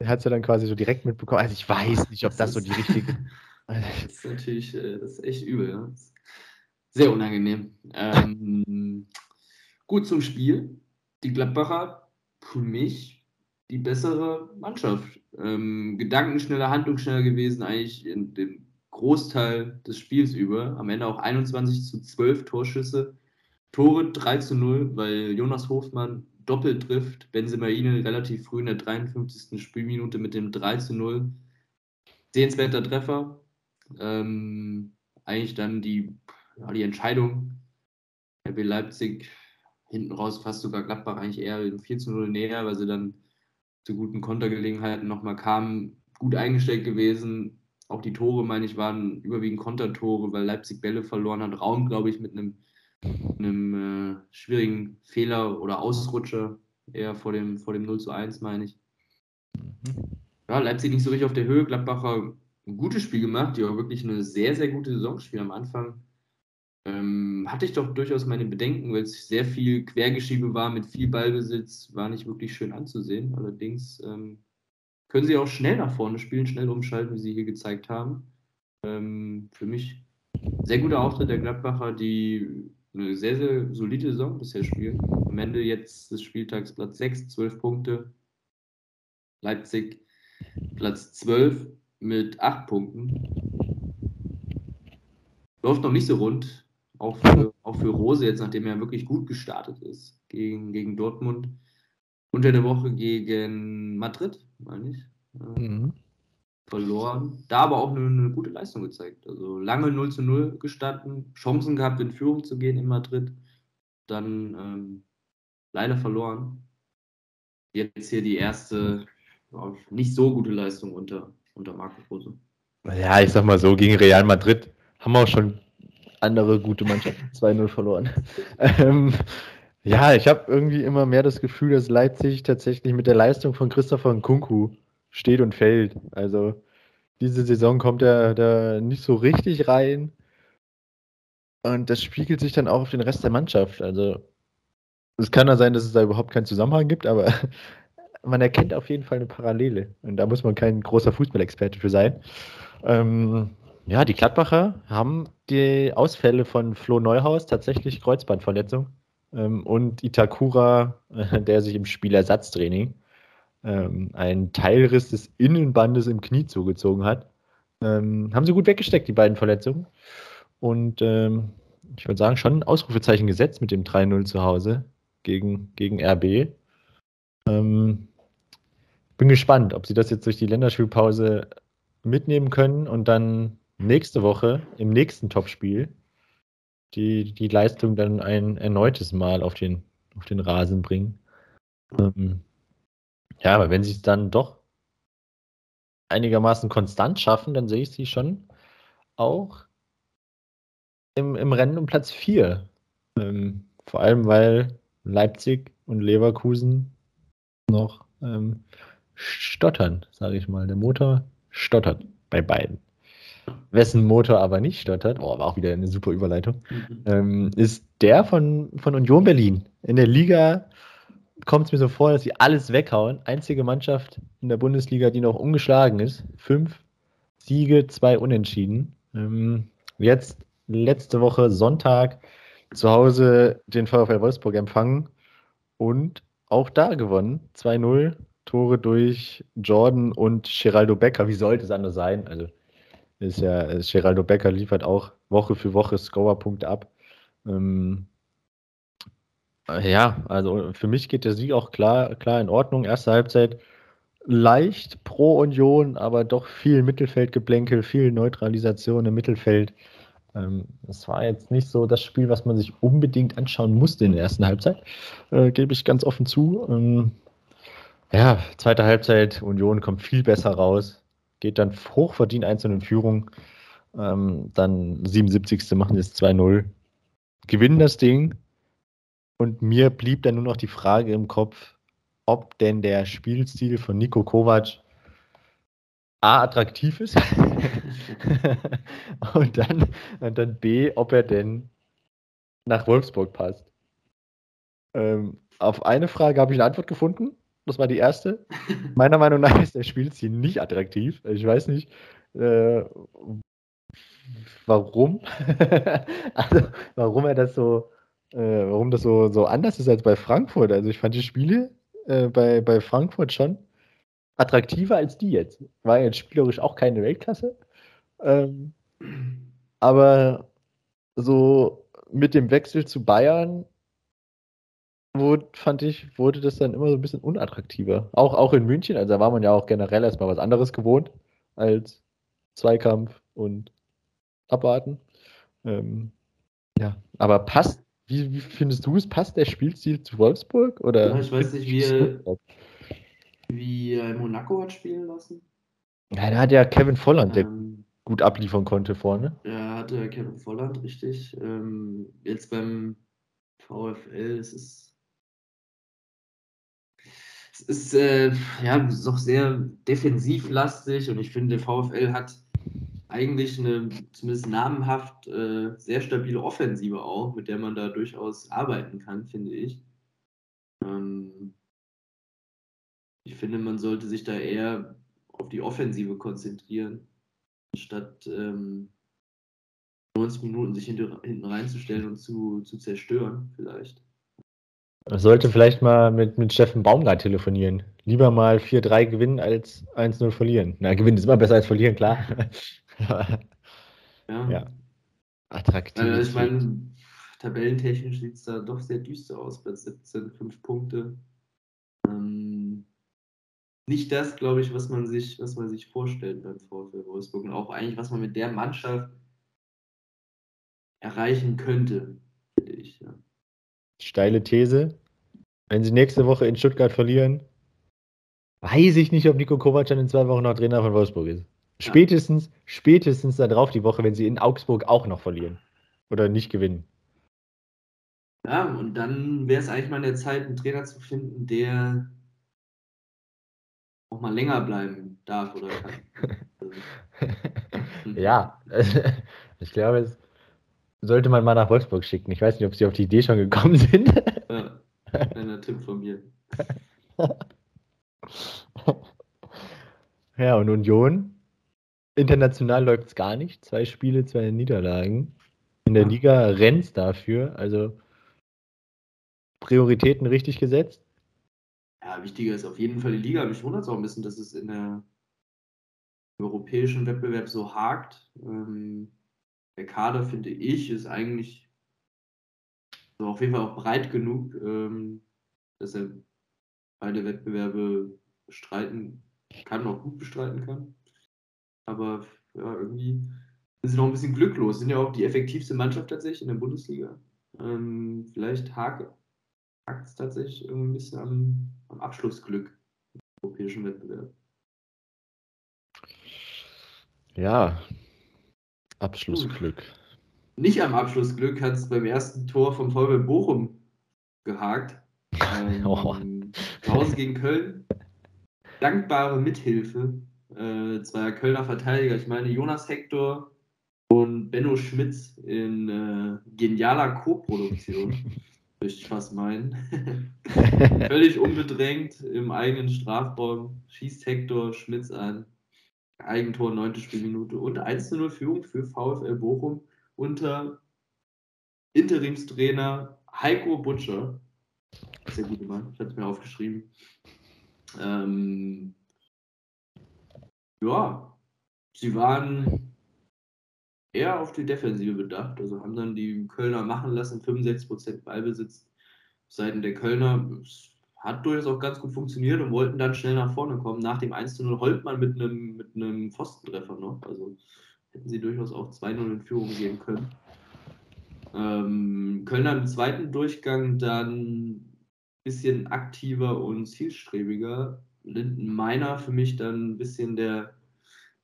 Der hat es ja dann quasi so direkt mitbekommen. Also ich weiß nicht, ob das, das so die richtige. das ist natürlich, äh, das ist echt übel, ja. Sehr unangenehm. Ähm, gut zum Spiel. Die Gladbacher, für mich, die bessere Mannschaft. Ähm, gedankenschneller, handlungsschneller gewesen, eigentlich in dem Großteil des Spiels über. Am Ende auch 21 zu 12 Torschüsse. Tore 3 zu 0, weil Jonas Hofmann doppelt trifft. Benzemaine relativ früh in der 53. Spielminute mit dem 3 zu 0. Sehenswerter Treffer. Ähm, eigentlich dann die, ja, die Entscheidung. RB Leipzig hinten raus fast sogar Gladbach eigentlich eher 4 zu 0 näher, weil sie dann zu guten Kontergelegenheiten nochmal kamen. Gut eingestellt gewesen, auch die Tore, meine ich, waren überwiegend Kontertore, weil Leipzig Bälle verloren hat. Raum, glaube ich, mit einem, einem äh, schwierigen Fehler oder Ausrutscher eher vor dem, vor dem 0 zu 1, meine ich. Mhm. Ja, Leipzig nicht so richtig auf der Höhe. Gladbacher ein gutes Spiel gemacht, die auch wirklich eine sehr, sehr gute Saison spielen am Anfang. Ähm, hatte ich doch durchaus meine Bedenken, weil es sehr viel Quergeschiebe war mit viel Ballbesitz, war nicht wirklich schön anzusehen. Allerdings ähm, können sie auch schnell nach vorne spielen, schnell umschalten, wie sie hier gezeigt haben. Ähm, für mich sehr guter Auftritt der Gladbacher, die eine sehr, sehr solide Saison bisher spielen. Am Ende jetzt des Spieltags Platz 6, 12 Punkte. Leipzig Platz 12 mit 8 Punkten. Läuft noch nicht so rund, auch für, auch für Rose jetzt, nachdem er wirklich gut gestartet ist gegen, gegen Dortmund unter der Woche gegen Madrid, meine ich. Mhm. Verloren. Da aber auch eine, eine, gute Leistung gezeigt. Also lange 0 zu 0 gestanden, Chancen gehabt, in Führung zu gehen in Madrid. Dann ähm, leider verloren. Jetzt hier die erste nicht so gute Leistung unter, unter Marco Rose. Ja, ich sag mal so, gegen Real Madrid haben wir auch schon andere gute Mannschaften 2-0 verloren. ähm, ja, ich habe irgendwie immer mehr das Gefühl, dass Leipzig tatsächlich mit der Leistung von Christopher Nkunku steht und fällt. Also diese Saison kommt er da nicht so richtig rein. Und das spiegelt sich dann auch auf den Rest der Mannschaft. Also es kann ja sein, dass es da überhaupt keinen Zusammenhang gibt, aber man erkennt auf jeden Fall eine Parallele. Und da muss man kein großer Fußballexperte für sein. Ähm, ja, die Gladbacher haben die Ausfälle von Flo Neuhaus tatsächlich Kreuzbandverletzung und Itakura, äh, der sich im Spielersatztraining ähm, einen Teilriss des Innenbandes im Knie zugezogen hat. Ähm, haben sie gut weggesteckt, die beiden Verletzungen. Und ähm, ich würde sagen, schon ein Ausrufezeichen gesetzt mit dem 3-0 zu Hause gegen, gegen RB. Ähm, bin gespannt, ob sie das jetzt durch die Länderspielpause mitnehmen können und dann nächste Woche im nächsten Topspiel die, die Leistung dann ein erneutes Mal auf den, auf den Rasen bringen. Ähm, ja, aber wenn sie es dann doch einigermaßen konstant schaffen, dann sehe ich sie schon auch im, im Rennen um Platz 4. Ähm, vor allem, weil Leipzig und Leverkusen noch ähm, stottern, sage ich mal. Der Motor stottert bei beiden. Wessen Motor aber nicht stottert, oh, war auch wieder eine super Überleitung, mhm. ähm, ist der von, von Union Berlin. In der Liga kommt es mir so vor, dass sie alles weghauen. Einzige Mannschaft in der Bundesliga, die noch ungeschlagen ist. Fünf Siege, zwei Unentschieden. Ähm, jetzt letzte Woche Sonntag zu Hause den VfL Wolfsburg empfangen und auch da gewonnen. 2-0, Tore durch Jordan und Geraldo Becker. Wie sollte es anders sein? Also ist ja, Geraldo Becker liefert auch Woche für Woche Scorerpunkte ab. Ähm, ja, also für mich geht der Sieg auch klar, klar in Ordnung. Erste Halbzeit leicht pro Union, aber doch viel Mittelfeldgeblänkel, viel Neutralisation im Mittelfeld. Ähm, es war jetzt nicht so das Spiel, was man sich unbedingt anschauen musste in der ersten Halbzeit, äh, gebe ich ganz offen zu. Ähm, ja, zweite Halbzeit, Union kommt viel besser raus, geht dann hochverdient einzeln in Führung. Ähm, dann 77. machen es 2-0, gewinnen das Ding. Und mir blieb dann nur noch die Frage im Kopf, ob denn der Spielstil von Nico Kovac A attraktiv ist und, dann, und dann B, ob er denn nach Wolfsburg passt. Ähm, auf eine Frage habe ich eine Antwort gefunden. Das war die erste. Meiner Meinung nach ist der Spielstil nicht attraktiv. Ich weiß nicht, äh, warum. also, warum er das so, äh, warum das so, so anders ist als bei Frankfurt. Also ich fand die Spiele äh, bei, bei Frankfurt schon attraktiver als die jetzt. War jetzt spielerisch auch keine Weltklasse. Ähm, aber so mit dem Wechsel zu Bayern wurde, fand ich, wurde das dann immer so ein bisschen unattraktiver. Auch, auch in München, also da war man ja auch generell erstmal was anderes gewohnt als Zweikampf und Abwarten. Ähm, ja, aber passt, wie, wie, findest du es, passt der Spielstil zu Wolfsburg? Oder ja, ich weiß nicht, wie, wie äh, Monaco hat spielen lassen. Ja, da hat ja Kevin Volland, der ähm, gut abliefern konnte vorne. Ja, hatte Kevin Volland, richtig. Ähm, jetzt beim VfL, ist es ist äh, ja doch sehr defensivlastig und ich finde, VfL hat eigentlich eine zumindest namenhaft äh, sehr stabile Offensive auch, mit der man da durchaus arbeiten kann, finde ich. Ähm, ich finde, man sollte sich da eher auf die Offensive konzentrieren, statt ähm, 90 Minuten sich hinten reinzustellen und zu, zu zerstören, vielleicht. Sollte vielleicht mal mit, mit Steffen Baumgart telefonieren. Lieber mal 4-3 gewinnen als 1-0 verlieren. Na, gewinnen ist immer besser als verlieren, klar. ja. ja. Attraktiv. Also ich meine, tabellentechnisch sieht es da doch sehr düster aus bei 17, 5 Punkte. Ähm, nicht das, glaube ich, was man sich, was man sich vorstellt beim VfL Wolfsburg und auch eigentlich, was man mit der Mannschaft erreichen könnte, finde ich. Ja. Steile These. Wenn sie nächste Woche in Stuttgart verlieren, weiß ich nicht, ob Nico Kovac dann in zwei Wochen noch Trainer von Wolfsburg ist. Spätestens, ja. spätestens darauf die Woche, wenn sie in Augsburg auch noch verlieren. Oder nicht gewinnen. Ja, und dann wäre es eigentlich mal in der Zeit, einen Trainer zu finden, der auch mal länger bleiben darf oder kann. ja, ich glaube, es sollte man mal nach Wolfsburg schicken. Ich weiß nicht, ob sie auf die Idee schon gekommen sind. Ja, kleiner Tipp von mir. ja, und Union. International läuft es gar nicht. Zwei Spiele, zwei Niederlagen. In der Ja. Liga rennt dafür. Also Prioritäten richtig gesetzt. Ja, wichtiger ist auf jeden Fall die Liga. Mich wundert es auch ein bisschen, dass es in der im europäischen Wettbewerb so hakt. Ähm, der Kader, finde ich, ist eigentlich so auf jeden Fall auch breit genug, ähm, dass er beide Wettbewerbe bestreiten kann, auch gut bestreiten kann. Aber ja, irgendwie sind sie noch ein bisschen glücklos. Sind ja auch die effektivste Mannschaft tatsächlich in der Bundesliga. Ähm, vielleicht hakt es tatsächlich ein bisschen am, am Abschlussglück im europäischen Wettbewerb. Ja. Abschlussglück. Nicht am Abschlussglück hat es beim ersten Tor vom VfL Bochum gehakt. Ähm, Oh. Hause gegen Köln. Dankbare Mithilfe äh, zweier Kölner Verteidiger. Ich meine Jonas Hector und Benno Schmitz in äh, genialer Co-Produktion. Möchte ich fast meinen. Völlig unbedrängt im eigenen Strafraum schießt Hector Schmitz an. Eigentor, neunte Spielminute und 1-0 Führung für VfL Bochum unter Interimstrainer Heiko Butcher. Sehr gute Mann, ich hatte es mir aufgeschrieben. Ähm, ja, sie waren eher auf die Defensive bedacht, also haben dann die Kölner machen lassen, 65% Ballbesitz Seiten der Kölner. Es hat durchaus auch ganz gut funktioniert und wollten dann schnell nach vorne kommen. Nach dem 1-0 Holtmann mit einem, mit einem Pfostentreffer noch. Also hätten sie durchaus auch 2-0 in Führung gehen können. Ähm, Kölner im zweiten Durchgang dann ein bisschen aktiver und zielstrebiger. Linden Meiner für mich dann ein bisschen der,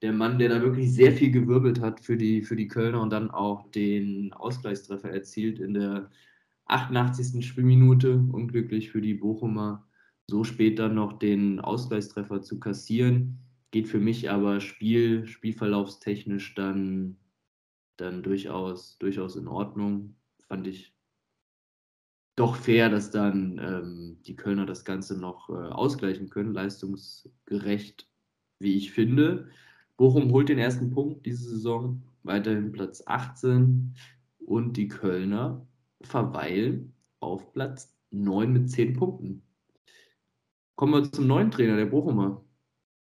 der Mann, der da wirklich sehr viel gewirbelt hat für die, für die Kölner und dann auch den Ausgleichstreffer erzielt in der 88. Spielminute. Unglücklich für die Bochumer, so spät dann noch den Ausgleichstreffer zu kassieren. Geht für mich aber Spiel, spielverlaufstechnisch dann, dann durchaus, durchaus in Ordnung. Fand ich doch fair, dass dann ähm, die Kölner das Ganze noch äh, ausgleichen können, leistungsgerecht, wie ich finde. Bochum holt den ersten Punkt diese Saison, weiterhin Platz 18 und die Kölner verweilen auf Platz 9 mit 10 Punkten. Kommen wir zum neuen Trainer, der Bochumer.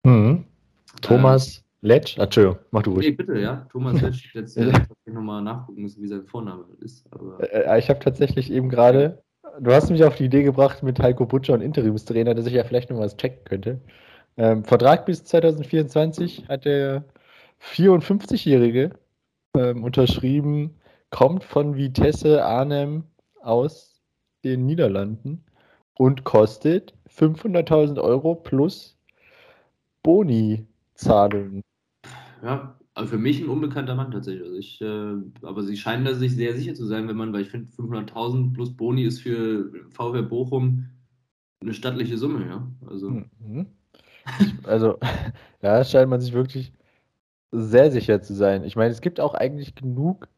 Mhm. Thomas Letsch. Ah, Entschuldigung, mach du Ähm, nee, ruhig. bitte, ja. Thomas Letsch, jetzt äh, ich nochmal nachgucken müssen, wie sein Vorname ist. Aber Äh, ich habe tatsächlich eben gerade, du hast mich auf die Idee gebracht mit Heiko Butcher und Interimstrainer, dass ich ja vielleicht noch was checken könnte. Ähm, Vertrag bis 2024 hat der 54-Jährige ähm, unterschrieben, kommt von Vitesse Arnhem aus den Niederlanden und kostet 500.000 Euro plus Boni-Zahlungen. ja, also für mich ein unbekannter Mann tatsächlich. Also ich, äh, aber sie scheinen da sich sehr sicher zu sein, wenn man, weil ich finde 500.000 plus Boni ist für VfL Bochum eine stattliche Summe, ja. Also Mhm. Also, da scheint man sich wirklich sehr sicher zu sein. Ich meine, es gibt auch eigentlich genug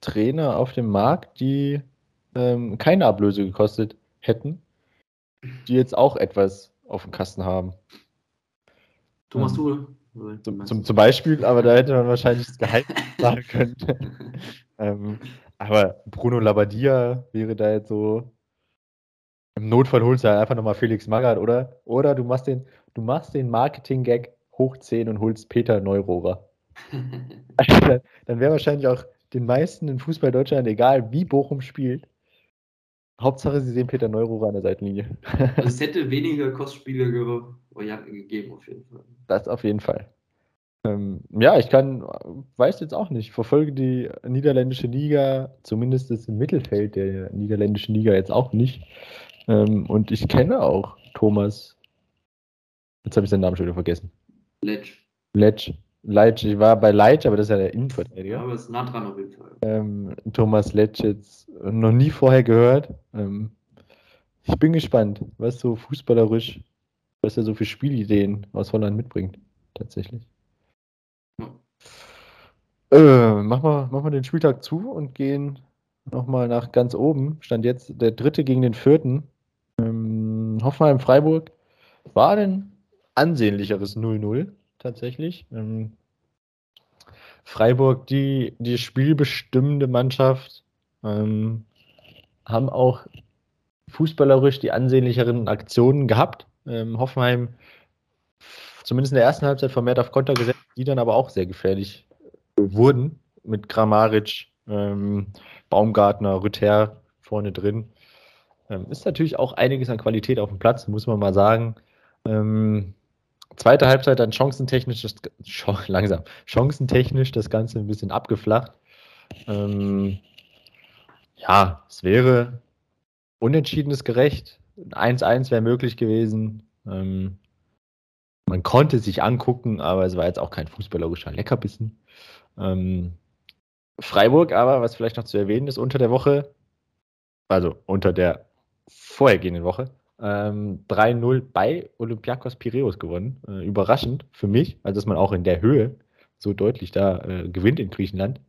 Trainer auf dem Markt, die ähm, keine Ablöse gekostet hätten, die jetzt auch etwas auf dem Kasten haben. Thomas Ähm, Tuchel. Zum, zum, du? zum Beispiel, aber da hätte man wahrscheinlich das Gehalt sagen können. ähm, aber Bruno Labbadia wäre da jetzt so. Im Notfall holst du halt einfach nochmal Felix Magath, oder? Oder du machst den, du machst den Marketing-Gag hoch 10 und holst Peter Neurohrer. Also dann dann wäre wahrscheinlich auch den meisten in Fußball Deutschland egal, wie Bochum spielt. Hauptsache, sie sehen Peter Neurohrer an der Seitenlinie. Also es hätte weniger Kostspiele ge Varianten gegeben, auf jeden Fall. Das auf jeden Fall. Ähm, ja, ich kann, weiß jetzt auch nicht, verfolge die niederländische Liga, zumindest das Mittelfeld der niederländischen Liga jetzt auch nicht. Ähm, und ich kenne auch Thomas, jetzt habe ich seinen Namen schon wieder vergessen. Letsch. Letsch. Leitsch, ich war bei Leitsch, aber das ist ja der Ja, Innenverteidiger. aber es ist nah dran auf jeden Fall. Ähm, Thomas Letsch jetzt noch nie vorher gehört. Ähm, ich bin gespannt, was so fußballerisch, was er so für Spielideen aus Holland mitbringt, tatsächlich. Ja. Äh, machen, wir, machen wir den Spieltag zu und gehen nochmal nach ganz oben. Stand jetzt der dritte gegen den vierten. Ähm, Hoffenheim-Freiburg war ein ansehnlicheres 0-0 tatsächlich. Ähm, Freiburg, die, die spielbestimmende Mannschaft, ähm, haben auch fußballerisch die ansehnlicheren Aktionen gehabt. Ähm, Hoffenheim zumindest in der ersten Halbzeit vermehrt auf Konter gesetzt, die dann aber auch sehr gefährlich wurden mit Kramaric, ähm, Baumgartner, Rüther vorne drin. Ähm, ist natürlich auch einiges an Qualität auf dem Platz, muss man mal sagen. Ähm, zweite Halbzeit dann chancentechnisch, das, langsam, chancentechnisch das Ganze ein bisschen abgeflacht. Ähm, ja, es wäre unentschiedenes gerecht. 1-1 wäre möglich gewesen. Ähm, man konnte sich angucken, aber es war jetzt auch kein fußballerischer Leckerbissen. Ähm, Freiburg aber, was vielleicht noch zu erwähnen ist, unter der Woche, also unter der vorhergehenden Woche, ähm, 3-0 bei Olympiakos Piraeus gewonnen. Äh, überraschend für mich, also dass man auch in der Höhe so deutlich da äh, gewinnt in Griechenland.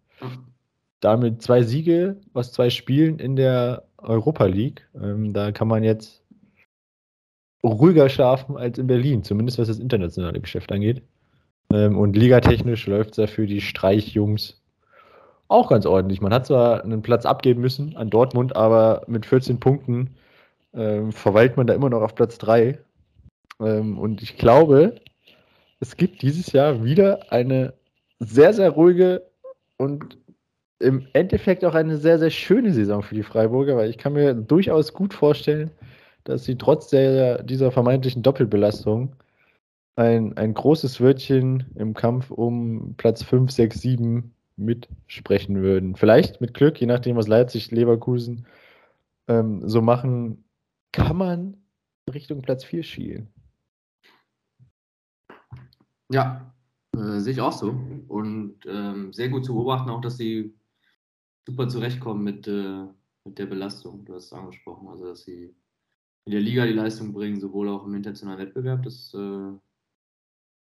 Damit zwei Siege aus zwei Spielen in der Europa League. Ähm, da kann man jetzt ruhiger schlafen als in Berlin, zumindest was das internationale Geschäft angeht. Ähm, und ligatechnisch läuft es ja für die Streichjungs auch ganz ordentlich. Man hat zwar einen Platz abgeben müssen an Dortmund, aber mit 14 Punkten ähm, verweilt man da immer noch auf Platz 3. Ähm, und ich glaube, es gibt dieses Jahr wieder eine sehr, sehr ruhige und im Endeffekt auch eine sehr, sehr schöne Saison für die Freiburger, weil ich kann mir durchaus gut vorstellen, dass sie trotz der, dieser vermeintlichen Doppelbelastung ein, ein großes Wörtchen im Kampf um Platz 5, 6, 7 mitsprechen würden. Vielleicht mit Glück, je nachdem, was Leipzig, Leverkusen ähm, so machen, kann man Richtung Platz 4 schielen. Ja, äh, sehe ich auch so. Und ähm, sehr gut zu beobachten auch, dass sie super zurechtkommen mit, äh, mit der Belastung. Du hast es angesprochen, also dass sie in der Liga die Leistung bringen, sowohl auch im internationalen Wettbewerb. Das äh,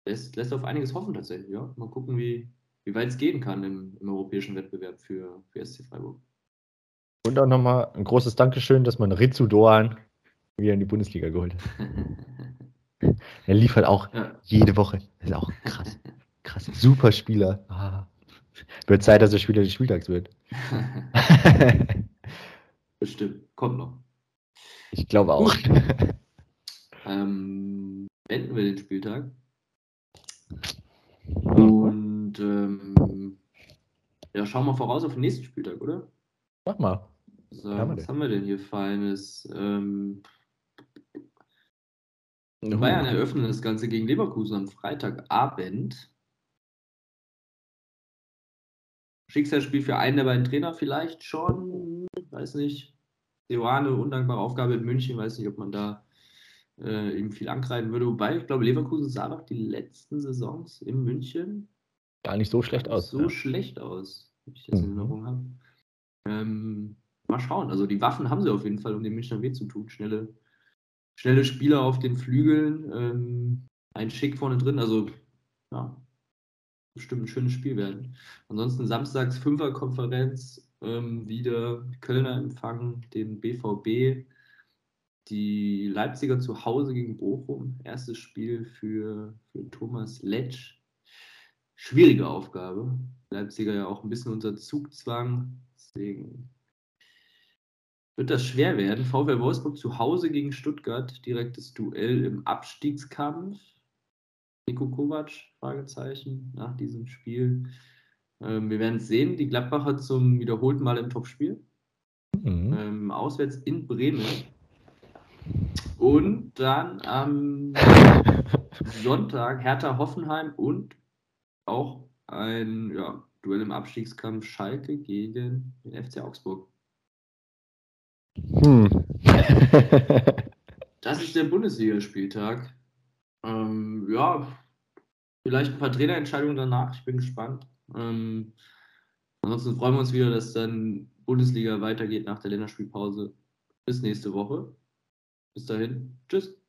lässt, lässt auf einiges hoffen tatsächlich. Ja? Mal gucken, wie, wie weit es gehen kann im, im europäischen Wettbewerb für, für SC Freiburg. Und auch nochmal ein großes Dankeschön, dass man Ritsu Doan wieder in die Bundesliga geholt hat. er liefert auch ja. jede Woche. Das ist auch krass. Krass. Super Spieler. Ah. Wird Zeit, dass er Spieler des Spieltags wird. Bestimmt. Kommt noch. Ich glaube auch. ähm, beenden wir den Spieltag. Und ähm, ja, schauen wir voraus auf den nächsten Spieltag, oder? Mach mal. So, was haben wir denn hier Feines? Ähm, uh. Bayern eröffnen das Ganze gegen Leverkusen am Freitagabend. Schicksalsspiel für einen der beiden Trainer vielleicht schon, weiß nicht. Seoane, undankbare Aufgabe in München, weiß nicht, ob man da äh, ihm viel ankreiden würde. Wobei, ich glaube, Leverkusen sah doch die letzten Saisons in München gar nicht so schlecht aus. So ja. schlecht aus, wie ich das mhm. in Erinnerung habe. Ähm, mal schauen. Also die Waffen haben sie auf jeden Fall, um den Münchner weh zu tun. Schnelle, schnelle Spieler auf den Flügeln, ähm, ein Schick vorne drin. Also ja, bestimmt ein schönes Spiel werden. Ansonsten samstags Fünferkonferenz ähm, wieder Kölner empfangen den BVB. Die Leipziger zu Hause gegen Bochum. Erstes Spiel für, für Thomas Letsch. Schwierige Aufgabe. Leipziger ja auch ein bisschen unter Zugzwang. Deswegen wird das schwer werden. VfL Wolfsburg zu Hause gegen Stuttgart. Direktes Duell im Abstiegskampf. Nico Kovac? Fragezeichen nach diesem Spiel. Ähm, wir werden es sehen. Die Gladbacher zum wiederholten Mal im Topspiel. Mhm. Ähm, auswärts in Bremen. Und dann am Sonntag Hertha Hoffenheim und auch ein ja, Duell im Abstiegskampf Schalke gegen den FC Augsburg. Hm. das ist der Bundesligaspieltag. Ähm, ja, vielleicht ein paar Trainerentscheidungen danach. Ich bin gespannt. Ähm, ansonsten freuen wir uns wieder, dass dann Bundesliga weitergeht nach der Länderspielpause. Bis nächste Woche. Bis dahin. Tschüss.